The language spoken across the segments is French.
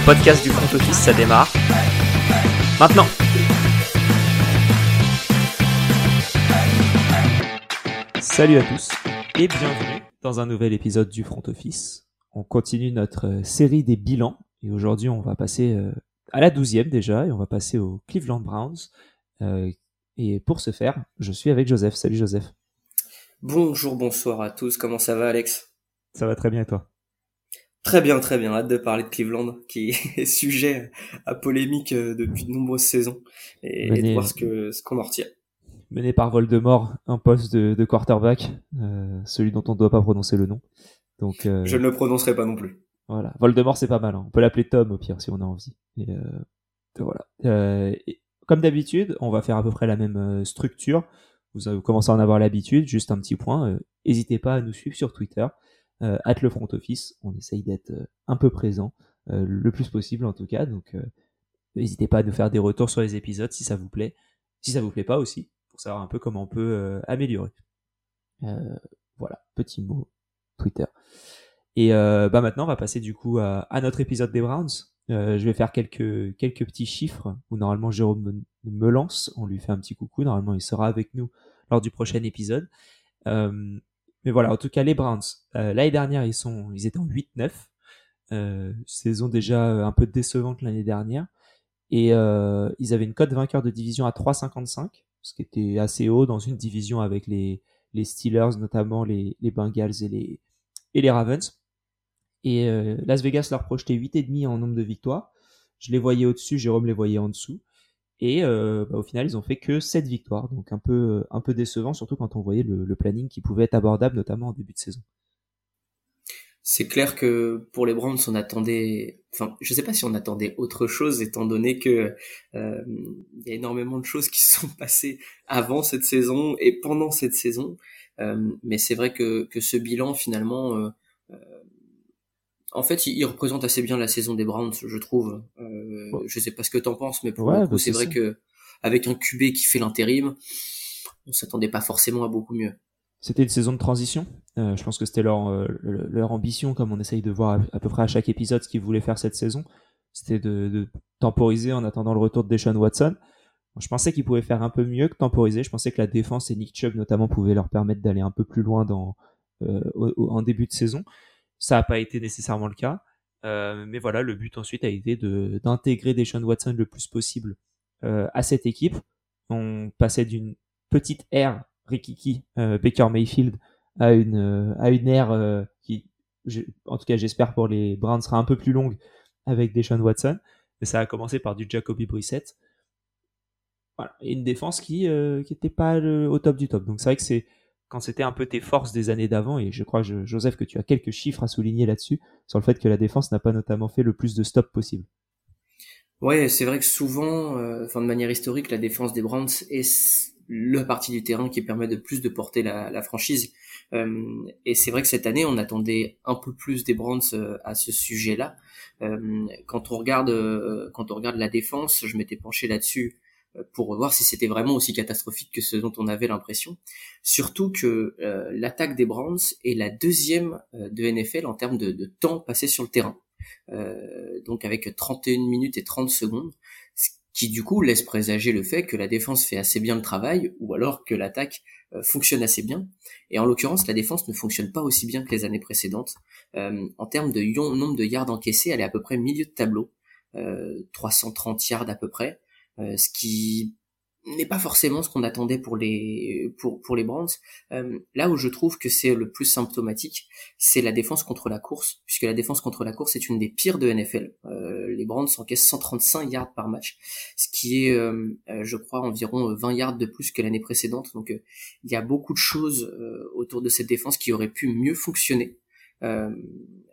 le podcast du front office, ça démarre. Maintenant Salut à tous et bienvenue dans un nouvel épisode du front office. On continue notre euh, série des bilans et aujourd'hui on va passer euh, à la douzième déjà et on va passer aux Cleveland Browns. Euh, et pour ce faire, je suis avec Joseph. Salut Joseph. Bonjour, bonsoir à tous. Comment ça va, Alex? Ça va très bien et toi? Très bien, très bien. Hâte de parler de Cleveland, qui est sujet à polémique euh, depuis de nombreuses saisons, et, de voir ce que ce qu'on en retient. Mené par Voldemort, un poste de, quarterback, euh, celui dont on ne doit pas prononcer le nom. Donc, euh, je ne le prononcerai pas non plus. Voilà, Voldemort c'est pas mal. Hein. On peut l'appeler Tom au pire si on a envie. Et, voilà. comme d'habitude, on va faire à peu près la même structure. Vous, avez, commencé à en avoir l'habitude. Juste un petit point. N'hésitez pas à nous suivre sur Twitter euh, at le front office. On essaye d'être euh, un peu présent, euh, le plus possible en tout cas. Donc n'hésitez pas à nous faire des retours sur les épisodes si ça vous plaît. Si ça vous plaît pas aussi, pour savoir un peu comment on peut améliorer. voilà, petit mot Twitter. Et bah maintenant, on va passer du coup à, notre épisode des Browns. je vais faire quelques, quelques petits chiffres où normalement Jérôme me, lance. On lui fait un petit coucou. Normalement, il sera avec nous lors du prochain épisode. Mais voilà, en tout cas, les Browns, euh, l'année dernière, ils, sont, ils étaient en 8-9. Euh, saison déjà un peu décevante l'année dernière. Et euh, ils avaient une cote vainqueur de division à 3,55, ce qui était assez haut dans une division avec les, les Steelers, notamment les, les Bengals et les, et les Ravens. Et euh, Las Vegas leur projetait 8,5 en nombre de victoires. Je les voyais au-dessus, Jérôme les voyait en dessous. Et euh, bah, au final, ils ont fait que 7 victoires, donc un peu, un peu décevant, surtout quand on voyait le, planning qui pouvait être abordable, notamment en début de saison. C'est clair que pour les Browns, on attendait, enfin, je sais pas si on attendait autre chose, étant donné que euh, il y a énormément de choses qui se sont passées avant cette saison et pendant cette saison. Euh, mais c'est vrai que, que ce bilan, finalement, en fait, il, représente assez bien la saison des Browns, je trouve. Euh, Je sais pas ce que t'en penses, mais pour le coup, bah, c'est vrai que avec un QB qui fait l'intérim, on s'attendait pas forcément à beaucoup mieux. C'était une saison de transition. Euh, je pense que c'était leur, euh, leur ambition, comme on essaye de voir à, peu près à chaque épisode ce qu'ils voulaient faire cette saison. C'était de, de, temporiser en attendant le retour de Deshaun Watson. je pensais qu'ils pouvaient faire un peu mieux que temporiser. Je pensais que la défense et Nick Chubb notamment pouvaient leur permettre d'aller un peu plus loin dans, euh, en début de saison. Ça n'a pas été nécessairement le cas. Euh, mais voilà, le but ensuite a été d'intégrer Deshaun Watson le plus possible euh, à cette équipe. On passait d'une petite ère Rikiki euh, Baker Mayfield à une euh, à une ère qui, en tout cas j'espère pour les Browns sera un peu plus longue avec Deshaun Watson. Mais ça a commencé par du Jacoby Brissett. Voilà, et une défense qui qui était pas au top du top. Donc c'est vrai que c'est quand c'était un peu tes forces des années d'avant, et je crois, Joseph, que tu as quelques chiffres à souligner là-dessus, sur le fait que la défense n'a pas notamment fait le plus de stops possible. Ouais, c'est vrai que souvent, euh, enfin de manière historique, la défense des Browns est la partie du terrain qui permet de plus de porter la, franchise. Euh, et c'est vrai que cette année, on attendait un peu plus des Browns euh, à ce sujet-là. quand on regarde, quand on regarde la défense, je m'étais penché là-dessus pour voir si c'était vraiment aussi catastrophique que ce dont on avait l'impression. Surtout que euh, l'attaque des Browns est la deuxième euh, de NFL en termes de, de, temps passé sur le terrain. Euh, donc avec 31 minutes et 30 secondes, ce qui du coup laisse présager le fait que la défense fait assez bien le travail ou alors que l'attaque euh, fonctionne assez bien. Et en l'occurrence, la défense ne fonctionne pas aussi bien que les années précédentes. en termes de nombre de yards encaissés, elle est à peu près milieu de tableau, 330 yards à peu près. Euh, ce qui n'est pas forcément ce qu'on attendait pour les pour pour les Browns. Euh, là où je trouve que c'est le plus symptomatique, c'est la défense contre la course, puisque la défense contre la course est une des pires de NFL. Euh, les Browns encaissent 135 yards par match, ce qui est, je crois, environ 20 yards de plus que l'année précédente. Donc, il y a beaucoup de choses autour de cette défense qui auraient pu mieux fonctionner.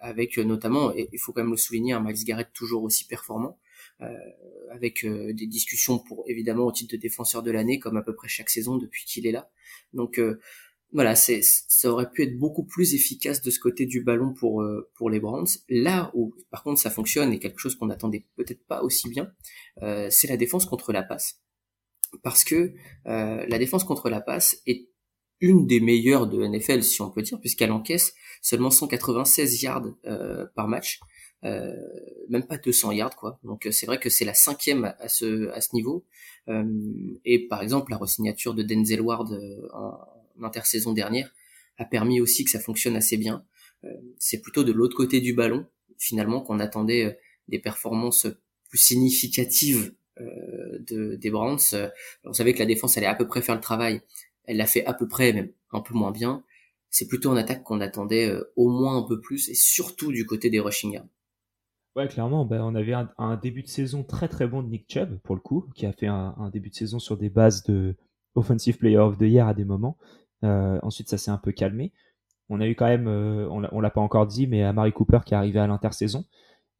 avec notamment, et il faut quand même le souligner, un Max Garrett toujours aussi performant, euh, avec euh, des discussions pour évidemment au titre de défenseur de l'année comme à peu près chaque saison depuis qu'il est là. Donc euh, voilà, c'est ça aurait pu être beaucoup plus efficace de ce côté du ballon pour pour les Browns. Là où par contre ça fonctionne et quelque chose qu'on n'attendait peut-être pas aussi bien, euh, c'est la défense contre la passe, parce que euh, la défense contre la passe est une des meilleures de NFL, si on peut dire, puisqu'elle encaisse seulement 196 yards par match, même pas 200 yards quoi. Donc c'est vrai que c'est la cinquième à ce à ce niveau. et par exemple la resignature de Denzel Ward en, intersaison dernière a permis aussi que ça fonctionne assez bien. c'est plutôt de l'autre côté du ballon finalement qu'on attendait des performances plus significatives euh, de, des Browns. Euh, on savait que la défense allait à peu près faire le travail. Elle l'a fait à peu près, même un peu moins bien. C'est plutôt en attaque qu'on attendait euh, au moins un peu plus, et surtout du côté des rushing yards. Ouais, clairement, ben, on avait un, début de saison très très bon de Nick Chubb, pour le coup, qui a fait un, début de saison sur des bases de Offensive Player of the Year à des moments. Euh, ensuite, ça s'est un peu calmé. On a eu quand même, on l'a pas encore dit, mais Amari Cooper qui est arrivé à l'intersaison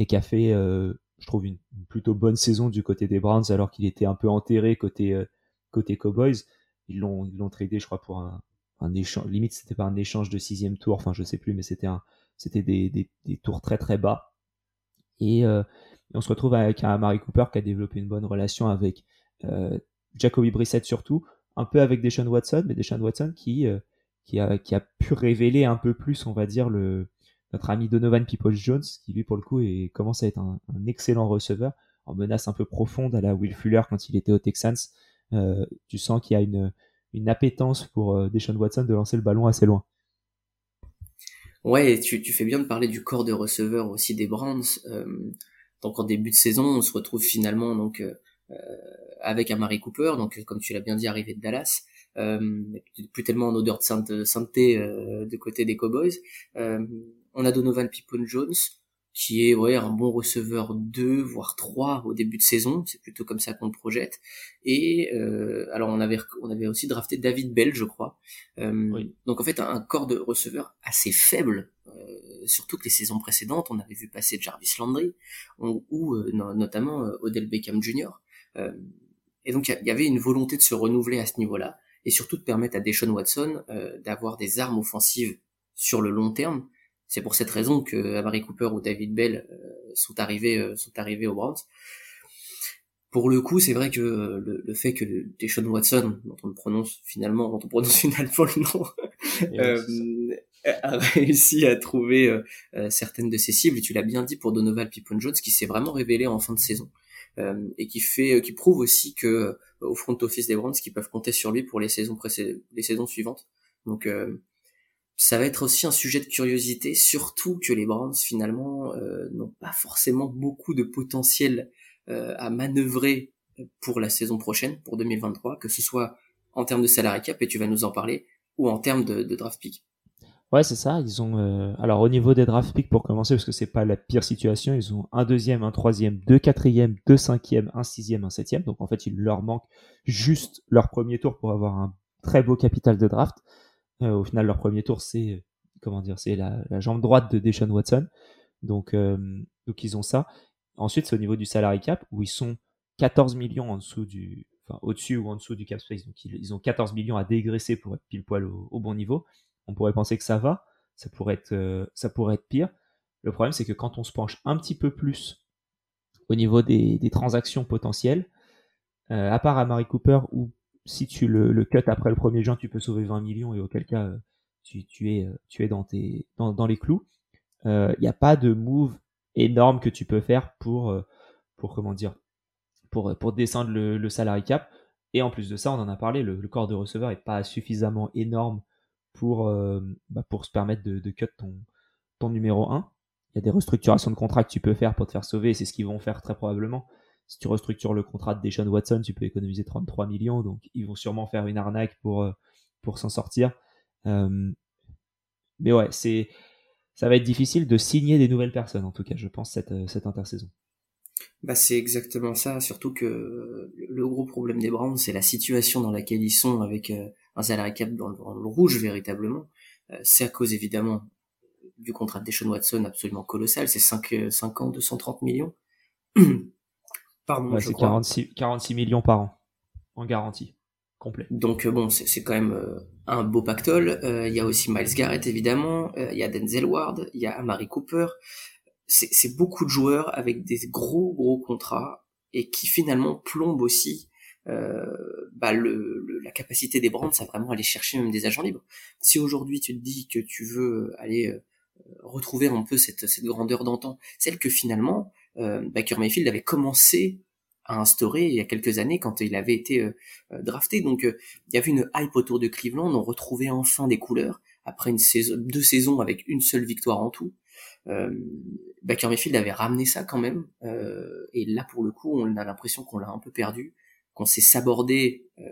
et qui a fait euh, je trouve une, plutôt bonne saison du côté des Browns alors qu'il était un peu enterré euh, côté Cowboys. Ils l'ont ils l'ont tradé, je crois, pour un, un échange. Limite, c'était pas un échange de sixième tour. Enfin, je sais plus, mais c'était un c'était des, des, tours très très bas. Et, euh, on se retrouve avec un Mary Cooper qui a développé une bonne relation avec euh, Jacoby Brissett surtout, un peu avec Deshaun Watson, mais Deshaun Watson qui euh, qui a qui a pu révéler un peu plus, on va dire le notre ami Donovan Peoples-Jones, qui lui pour le coup est, commence à être un, excellent receveur, en menace un peu profonde à la Will Fuller quand il était au Texans. Euh, tu sens qu'il y a une, une appétence pour euh, Deshaun Watson de lancer le ballon assez loin. Ouais, tu, tu fais bien de parler du corps de receveur aussi des Browns. Euh, donc en début de saison, on se retrouve finalement donc euh, avec Amari Cooper, donc comme tu l'as bien dit, arrivé de Dallas. Euh, plus tellement en odeur de sainteté euh, de côté des Cowboys. Euh, on a Donovan Pippon Jones, qui est ouais un bon receveur 2 voire 3 au début de saison, c'est plutôt comme ça qu'on le projette. Et euh, alors on avait on avait aussi drafté David Bell, je crois. Euh, donc en fait un, corps de receveur assez faible, euh, surtout que les saisons précédentes, on avait vu passer Jarvis Landry ou, notamment Odell Beckham Jr. et donc il y, avait une volonté de se renouveler à ce niveau-là et surtout de permettre à Deshaun Watson d'avoir des armes offensives sur le long terme c'est pour cette raison que Amari Cooper ou David Bell euh, sont arrivés euh, sont arrivés aux Browns. Pour le coup, c'est vrai que euh, le, fait que Deshaun Watson, dont on le prononce finalement, dont on prononce finalement le nom, a réussi à trouver certaines de ses cibles. Et tu l'as bien dit pour Donovan Pippon Jones, qui s'est vraiment révélé en fin de saison et qui fait, qui prouve aussi que au front office des Browns, qu'ils peuvent compter sur lui pour les saisons précédentes, les saisons suivantes. Donc ça va être aussi un sujet de curiosité, surtout que les Browns finalement euh, n'ont pas forcément beaucoup de potentiel euh, à manœuvrer pour la saison prochaine, pour 2023, que ce soit en termes de salary cap, et tu vas nous en parler, ou en termes de, draft pick. Ouais, c'est ça. Ils ont euh, alors au niveau des draft picks pour commencer, parce que c'est pas la pire situation, ils ont un deuxième, un troisième, deux quatrièmes, deux cinquièmes, un sixième, un septième. Donc en fait, il leur manque juste leur premier tour pour avoir un très beau capital de draft. Euh, au final, leur premier tour, c'est comment dire, c'est la, jambe droite de Deshaun Watson. Donc, euh, donc ils ont ça. Ensuite, c'est au niveau du salary cap où ils sont 14 millions en dessous du, enfin au-dessus ou en dessous du cap space. Donc ils, ont 14 millions à dégraisser pour être pile poil au, bon niveau. On pourrait penser que ça va, ça pourrait être, euh, ça pourrait être pire. Le problème, c'est que quand on se penche un petit peu plus au niveau des, des transactions potentielles, à part à Mary Cooper où si tu le, le cut après le 1er juin, tu peux sauver 20 millions et auquel cas euh, tu, tu es, euh, tu es dans, les clous. Il euh, n'y a pas de move énorme que tu peux faire pour, comment dire, pour, descendre le, le salary cap. Et en plus de ça, on en a parlé, le, corps de receveur est pas suffisamment énorme pour, bah se permettre de, cut ton, ton numéro 1. Il y a des restructurations de contrat que tu peux faire pour te faire sauver, et c'est ce qu'ils vont faire très probablement si tu restructures le contrat de Deshaun Watson, tu peux économiser 33 millions. Donc, ils vont sûrement faire une arnaque pour, euh, pour s'en sortir. Euh, mais ouais, c'est, ça va être difficile de signer des nouvelles personnes, en tout cas, je pense, cette, euh, cette intersaison. Bah, c'est exactement ça, surtout que le gros problème des Browns, c'est la situation dans laquelle ils sont avec un salarié cap dans le, rouge, véritablement. c'est à cause, évidemment, du contrat de Deshaun Watson absolument colossal. C'est 5, 5 ans, 230 millions. c'est 46, 46 millions par an en garantie complet. Donc euh, bon, c'est quand même euh, un beau pactole. Euh, il y a aussi Miles Garrett évidemment, il y a Denzel Ward, il y a Amari Cooper. C'est beaucoup de joueurs avec des gros gros contrats et qui finalement plombent aussi bah le, la capacité des Brands, ça vraiment aller chercher même des agents libres. Si aujourd'hui tu te dis que tu veux aller retrouver un peu cette, cette grandeur d'antan, celle que finalement Baker Mayfield avait commencé à instaurer il y a quelques années quand il avait été drafté. Donc il y avait une hype autour de Cleveland, on retrouvait enfin des couleurs après une saison, deux saisons avec une seule victoire en tout. Euh, Baker Mayfield avait ramené ça quand même, euh, et là pour le coup, on a l'impression qu'on l'a un peu perdu, qu'on s'est sabordé. Euh,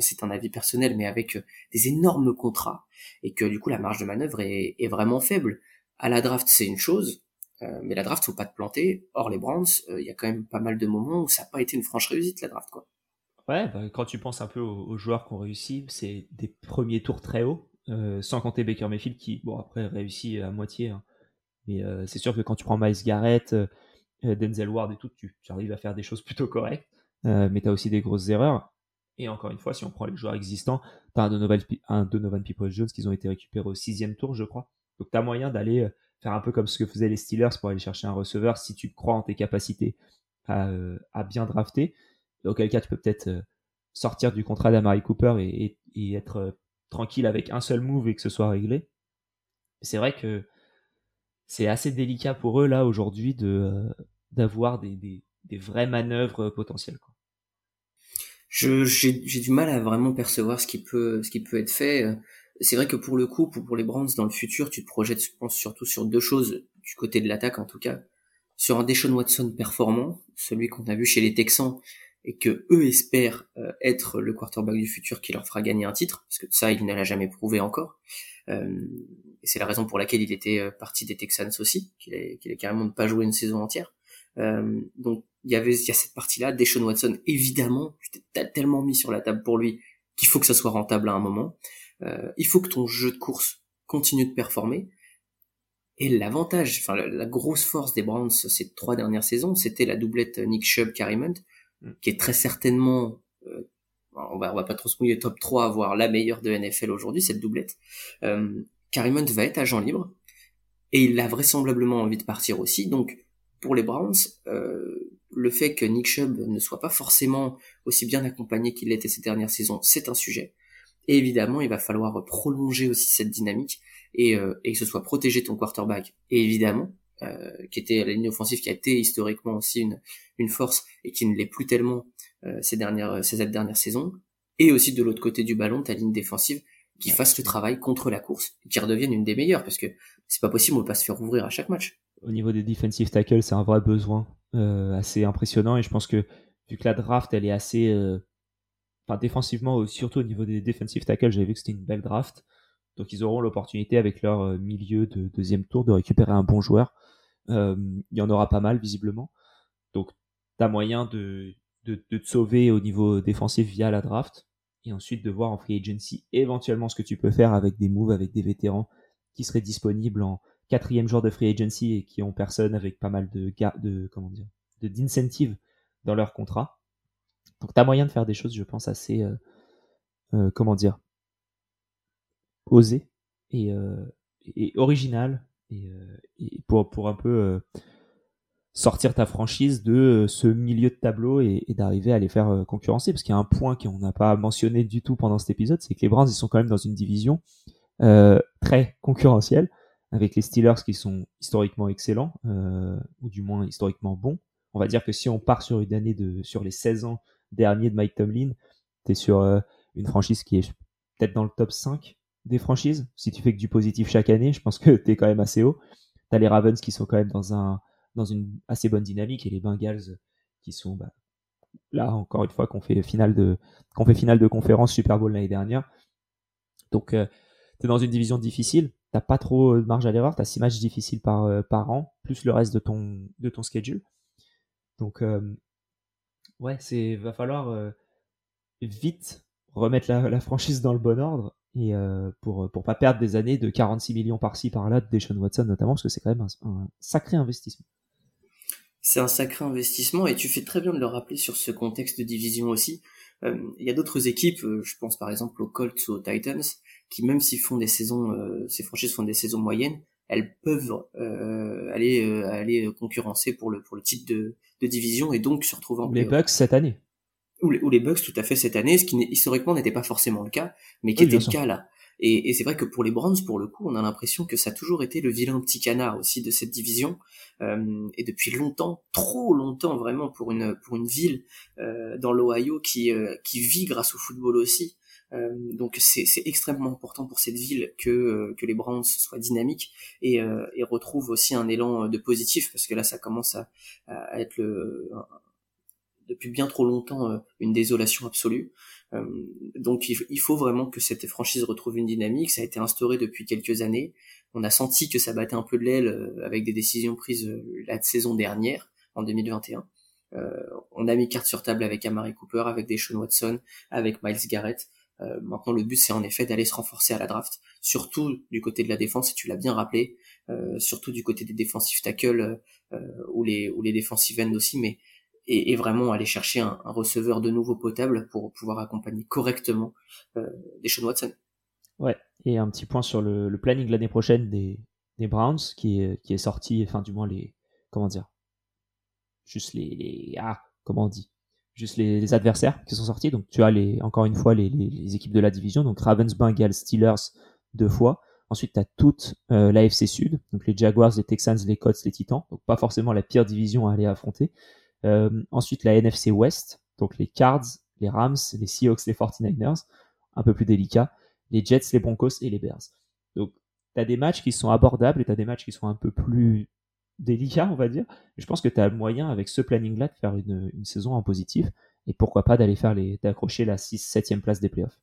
c'est un avis personnel, mais avec euh, des énormes contrats, et que du coup la marge de manœuvre est, est vraiment faible. À la draft, c'est une chose, euh, mais la draft, faut pas te planter. Or, les Browns, il y a quand même pas mal de moments où ça n'a pas été une franche réussite, la draft, quoi. Ouais, bah, quand tu penses un peu aux, joueurs qui ont réussi, c'est des premiers tours très hauts, euh, sans compter Baker Mayfield qui, bon, après réussit à moitié. Hein. Mais euh, c'est sûr que quand tu prends Miles Garrett, euh, Denzel Ward et tout, tu, arrives à faire des choses plutôt correctes. mais tu as aussi des grosses erreurs. Et encore une fois, si on prend les joueurs existants, tu as un Donovan, un Donovan People-Jones qui ont été récupérés au sixième tour, je crois. Donc tu as moyen d'aller faire un peu comme ce que faisaient les Steelers pour aller chercher un receveur si tu crois en tes capacités à, à bien drafter. Auquel cas, tu peux peut-être sortir du contrat d'Amari Cooper et, être tranquille avec un seul move et que ce soit réglé. C'est vrai que c'est assez délicat pour eux là aujourd'hui de euh, d'avoir des, des, vraies manœuvres potentielles. Je j'ai du mal à vraiment percevoir ce qui peut ce qui peut être fait. C'est vrai que pour le coup, pour, pour les Browns dans le futur, tu te projettes, je pense surtout sur deux choses du côté de l'attaque en tout cas, sur un Deshaun Watson performant, celui qu'on a vu chez les Texans et que eux espèrent euh, être le quarterback du futur qui leur fera gagner un titre, parce que ça, il ne l'a jamais prouvé encore. Euh, c'est la raison pour laquelle il était euh, parti des Texans aussi, qu'il est, est carrément pas joué une saison entière. Euh, donc il y avait y a cette partie-là, Deshaun Watson, évidemment, t'ai tellement mis sur la table pour lui qu'il faut que ça soit rentable à un moment. Euh, il faut que ton jeu de course continue de performer. Et l'avantage, enfin la, grosse force des Browns ces trois dernières saisons, c'était la doublette Nick Chubb Carrimont, Mm. qui est très certainement, euh, on va, on va pas trop se mouiller top 3, voire la meilleure de NFL aujourd'hui, cette doublette. Euh, Karimont va être agent libre, et il a vraisemblablement envie de partir aussi, donc pour les Browns, euh, le fait que Nick Chubb ne soit pas forcément aussi bien accompagné qu'il l'était ces dernières saisons, c'est un sujet. Et évidemment, il va falloir prolonger aussi cette dynamique et, euh, et que ce soit protéger ton quarterback. Et évidemment, euh, qui était la ligne offensive qui a été historiquement aussi une, une force et qui ne l'est plus tellement euh, ces dernières ces dernières saisons. Et aussi de l'autre côté du ballon ta ligne défensive qui fasse le travail contre la course et qui redevienne une des meilleures parce que c'est pas possible on peut pas se faire ouvrir à chaque match. Au niveau des defensive tackles c'est un vrai besoin euh, assez impressionnant et je pense que vu que la draft elle est assez euh, enfin défensivement surtout au niveau des defensive tackles j'avais vu que c'était une belle draft donc ils auront l'opportunité avec leur euh, milieu de deuxième tour de récupérer un bon joueur. Euh, il y en aura pas mal visiblement. Donc tu as moyen de, de, de, te sauver au niveau défensif via la draft et ensuite de voir en free agency éventuellement ce que tu peux faire avec des moves, avec des vétérans qui seraient disponibles en quatrième jour de free agency et qui ont personne avec pas mal de, de comment dire, d'incentives dans leur contrat. Donc tu as moyen de faire des choses, je pense, assez, euh, euh, comment dire, osé et, euh, et original et, euh, et, pour, pour un peu euh, sortir ta franchise de ce milieu de tableau et, et d'arriver à les faire concurrencer. Parce qu'il y a un point qu'on n'a pas mentionné du tout pendant cet épisode, c'est que les Browns, ils sont quand même dans une division euh, très concurrentielle, avec les Steelers qui sont historiquement excellents, euh, ou du moins historiquement bons. On va dire que si on part sur une année de sur les 16 ans derniers de Mike Tomlin, tu es sur une franchise qui est peut-être dans le top 5 des franchises. Si tu fais que du positif chaque année, je pense que tu quand même assez haut. Tu les Ravens qui sont quand même dans, un, dans une assez bonne dynamique et les Bengals qui sont bah, là, encore une fois, qu'on fait, finale de, qu'on fait finale de conférence Super Bowl l'année dernière. Donc, euh, tu es dans une division difficile. T'as pas trop de marge à l'erreur. Tu as six matchs difficiles par, euh, par an, plus le reste de ton, de ton schedule. Donc, euh, ouais, c'est va falloir vite remettre la, franchise dans le bon ordre et euh, pour pour pas perdre des années de 46 millions par-ci par-là de Deshaun Watson notamment parce que c'est quand même un, sacré investissement. C'est un sacré investissement et tu fais très bien de le rappeler sur ce contexte de division aussi. Euh, il y a d'autres équipes, euh, je pense par exemple aux Colts ou aux Titans, qui même s'ils font des saisons, ces franchises font des saisons moyennes, elles peuvent aller aller concurrencer pour le pour le titre de, de division et donc se retrouver en les Bucks cette année. ou les, ou les Bucks tout à fait cette année, ce qui historiquement n'était pas forcément le cas, mais qui était le cas là. Et, et c'est vrai que pour les Browns, pour le coup, on a l'impression que ça a toujours été le vilain petit canard aussi de cette division. Euh, et depuis longtemps, trop longtemps vraiment pour une pour une ville euh, dans l'Ohio qui euh, qui vit grâce au football aussi. Euh, donc c'est extrêmement important pour cette ville que euh, que les Browns soient dynamiques et, et retrouvent aussi un élan de positif parce que là ça commence à, à être le depuis bien trop longtemps une désolation absolue. Euh, donc il, faut vraiment que cette franchise retrouve une dynamique. Ça a été instauré depuis quelques années. On a senti que ça battait un peu de l'aile euh, avec des décisions prises euh, la saison dernière, en 2021. Euh, on a mis carte sur table avec Amari Cooper, avec Deshaun Watson, avec Miles Garrett. Euh, maintenant, le but, c'est en effet d'aller se renforcer à la draft, surtout du côté de la défense, et tu l'as bien rappelé, euh, surtout du côté des défensifs tackles euh, ou les ou les defensive ends aussi, mais et, vraiment aller chercher un, receveur de nouveau potable pour pouvoir accompagner correctement euh, des Sean Watson. Ouais, et un petit point sur le, planning de l'année prochaine des, des Browns qui est, qui est sorti, enfin du moins les, comment dire, juste les, les ah, comment on dit, juste les, adversaires qui sont sortis. Donc tu as les, encore une fois les, équipes de la division, donc Ravens, Bengals, Steelers deux fois. Ensuite, tu as toute euh, l'AFC Sud, donc les Jaguars, les Texans, les Colts, les Titans. Donc pas forcément la pire division à aller affronter. Euh, ensuite, la NFC West, donc les Cards, les Rams, les Seahawks, les 49ers, un peu plus délicat, les Jets, les Broncos et les Bears. Donc, tu as des matchs qui sont abordables et tu as des matchs qui sont un peu plus délicats, on va dire. je pense que tu as le moyen, avec ce planning-là, de faire une, une, saison en positif et pourquoi pas d'aller faire les, d'accrocher la 6 7 place des playoffs.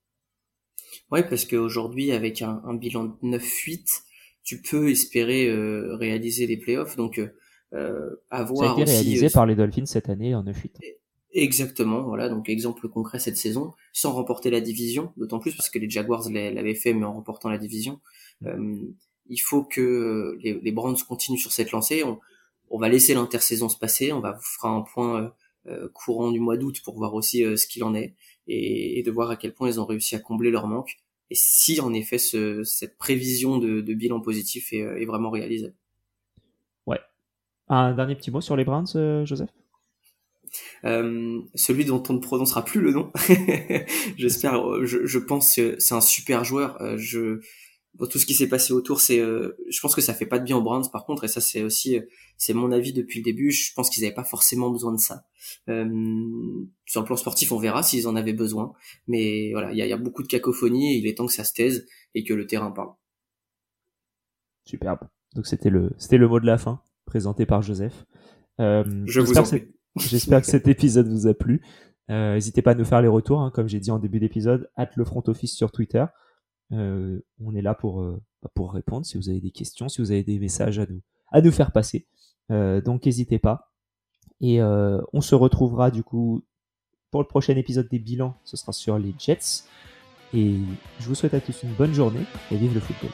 Ouais, parce qu'aujourd'hui, avec un, un, bilan de 9-8, tu peux espérer euh, réaliser les playoffs. Donc, euh, euh, avoir Ça a été réalisé euh, par les Dolphins cette année en 9-8. Exactement, voilà, donc exemple concret cette saison, sans remporter la division, d'autant plus parce que les Jaguars l'avaient fait, mais en remportant la division. Mm. Euh, il faut que les, les Browns continuent sur cette lancée. On, on va laisser l'intersaison se passer, on va vous fera un point euh, courant du mois d'août pour voir aussi ce qu'il en est et, et, de voir à quel point ils ont réussi à combler leur manque et si en effet ce, cette prévision de, de bilan positif est, est vraiment réalisée. Un dernier petit mot sur les Browns, euh, Joseph? Euh, celui dont on ne prononcera plus le nom. J'espère. Je, je, pense que c'est un super joueur. Euh, tout ce qui s'est passé autour, c'est. je pense que ça fait pas de bien aux Browns. Par contre, et ça c'est aussi c'est mon avis depuis le début. Je pense qu'ils n'avaient pas forcément besoin de ça. Euh, sur le plan sportif, on verra s'ils en avaient besoin. Mais voilà, il y a, y a, beaucoup de cacophonie. Et il est temps que ça se taise et que le terrain parle. Superbe. Donc c'était le c'était le mot de la fin présenté par Joseph. Euh, J'espère que cet épisode vous a plu. Euh, n'hésitez pas à nous faire les retours, hein, comme j'ai dit en début d'épisode, at le front office sur Twitter. Euh, on est là pour, euh, bah, pour répondre si vous avez des questions, si vous avez des messages à nous, à nous faire passer. Euh, donc n'hésitez pas. Et on se retrouvera du coup pour le prochain épisode des bilans. Ce sera sur les Jets. Et je vous souhaite à tous une bonne journée et vive le football.